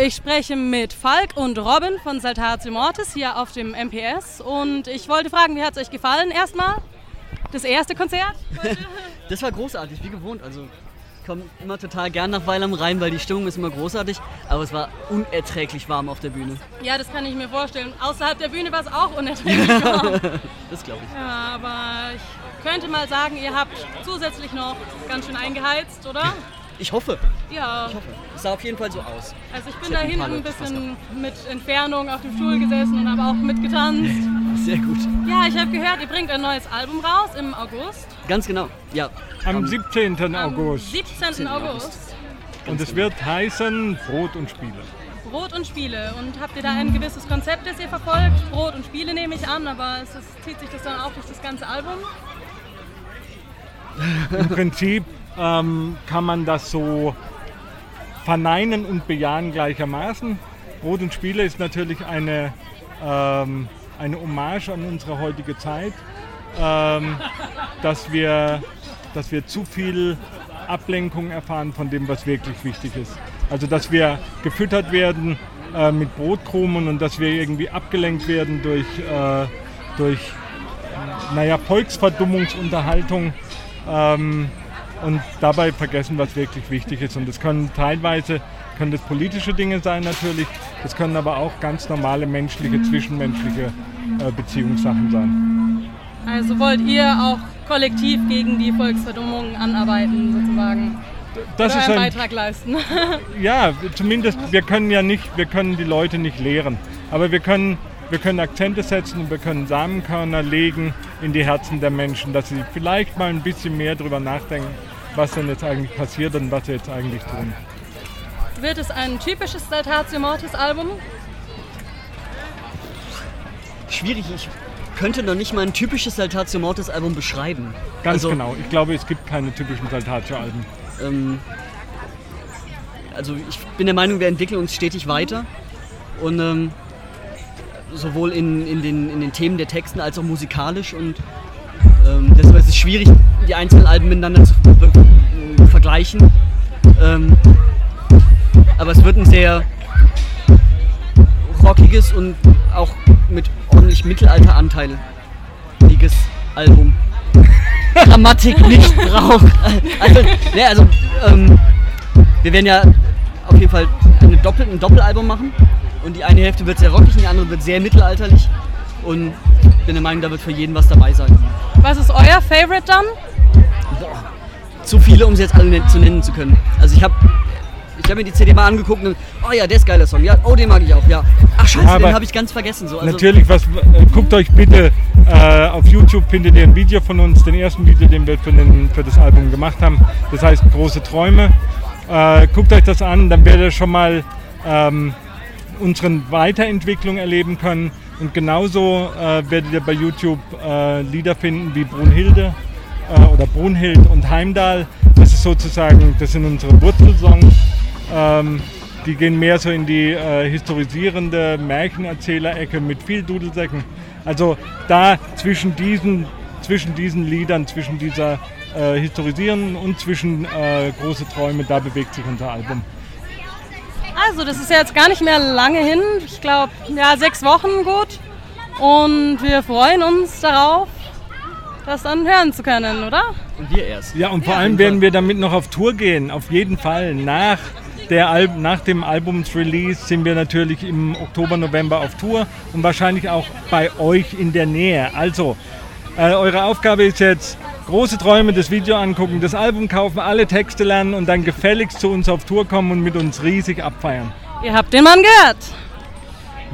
Ich spreche mit Falk und Robin von Saltatio Mortis hier auf dem MPS und ich wollte fragen, wie hat es euch gefallen erstmal? Das erste Konzert? das war großartig, wie gewohnt. Also ich komme immer total gern nach Weil am Rhein, weil die Stimmung ist immer großartig, aber es war unerträglich warm auf der Bühne. Ja, das kann ich mir vorstellen. Außerhalb der Bühne war es auch unerträglich warm. das glaube ich. Ja, aber ich könnte mal sagen, ihr habt zusätzlich noch ganz schön eingeheizt, oder? Ich hoffe. Ja. Ich hoffe. Es sah auf jeden Fall so aus. Also ich bin da hinten ein bisschen mit Entfernung auf dem Stuhl gesessen und habe auch mitgetanzt. Sehr gut. Ja, ich habe gehört, ihr bringt ein neues Album raus im August. Ganz genau, ja. Am 17. August. Am 17. August. Und es wird heißen Brot und Spiele. Brot und Spiele. Und habt ihr da ein gewisses Konzept, das ihr verfolgt? Brot und Spiele nehme ich an, aber es ist, zieht sich das dann auch durch das ganze Album? Im Prinzip ähm, kann man das so verneinen und bejahen gleichermaßen. Brot und Spiele ist natürlich eine, ähm, eine Hommage an unsere heutige Zeit, ähm, dass, wir, dass wir zu viel Ablenkung erfahren von dem, was wirklich wichtig ist. Also dass wir gefüttert werden äh, mit Brotkrumen und dass wir irgendwie abgelenkt werden durch, äh, durch naja, Volksverdummungsunterhaltung. Ähm, und dabei vergessen, was wirklich wichtig ist. Und das können teilweise können das politische Dinge sein natürlich, das können aber auch ganz normale menschliche, zwischenmenschliche äh, Beziehungssachen sein. Also wollt ihr auch kollektiv gegen die Volksverdummung anarbeiten sozusagen? Das Oder ist einen ein, Beitrag leisten. ja, zumindest wir können ja nicht, wir können die Leute nicht lehren, aber wir können wir können Akzente setzen und wir können Samenkörner legen in die Herzen der Menschen, dass sie vielleicht mal ein bisschen mehr darüber nachdenken, was denn jetzt eigentlich passiert und was sie jetzt eigentlich tun. Wird es ein typisches Saltatio Mortis Album? Schwierig, ich könnte noch nicht mal ein typisches Saltatio Mortis Album beschreiben. Ganz also, genau, ich glaube, es gibt keine typischen Saltatio-Alben. Ähm, also ich bin der Meinung, wir entwickeln uns stetig weiter und ähm, sowohl in, in, den, in den Themen der Texten als auch musikalisch und ähm, deshalb ist es schwierig, die einzelnen Alben miteinander zu äh, vergleichen. Ähm, aber es wird ein sehr rockiges und auch mit ordentlich Mittelalteranteiliges Album. Grammatik nicht braucht. Also, ne, also ähm, wir werden ja auf jeden Fall eine Doppel, ein Doppelalbum machen. Und die eine Hälfte wird sehr rockig und die andere wird sehr mittelalterlich. Und ich bin der Meinung, da wird für jeden was dabei sein. Was ist euer Favorite dann? Boah, zu viele, um sie jetzt alle zu nennen zu können. Also ich habe ich hab mir die CD mal angeguckt und oh ja, der ist geiler Song. Ja, oh, den mag ich auch, ja. Ach scheiße, Aber den habe ich ganz vergessen. So, also, Natürlich, was, äh, guckt euch bitte äh, auf YouTube, findet ihr ein Video von uns, den ersten Video, den wir für, den, für das Album gemacht haben. Das heißt Große Träume. Äh, guckt euch das an, dann werdet ihr schon mal ähm, unsere Weiterentwicklung erleben können. Und genauso äh, werdet ihr bei YouTube äh, Lieder finden wie Brunhilde äh, oder Brunhild und Heimdall. Das ist sozusagen, das sind unsere Wurzelsongs. Ähm, die gehen mehr so in die äh, historisierende Märchenerzählerecke mit viel Dudelsäcken. Also da zwischen diesen, zwischen diesen Liedern, zwischen dieser äh, historisierenden und zwischen äh, große Träume, da bewegt sich unser Album. Also, das ist ja jetzt gar nicht mehr lange hin. Ich glaube, ja, sechs Wochen gut. Und wir freuen uns darauf, das dann hören zu können, oder? Und wir erst. Ja, und vor allem werden wir damit noch auf Tour gehen, auf jeden Fall. Nach, der Al nach dem Albumsrelease sind wir natürlich im Oktober, November auf Tour und wahrscheinlich auch bei euch in der Nähe. Also, äh, eure Aufgabe ist jetzt, große Träume, das Video angucken, das Album kaufen, alle Texte lernen und dann gefälligst zu uns auf Tour kommen und mit uns riesig abfeiern. Ihr habt den Mann gehört.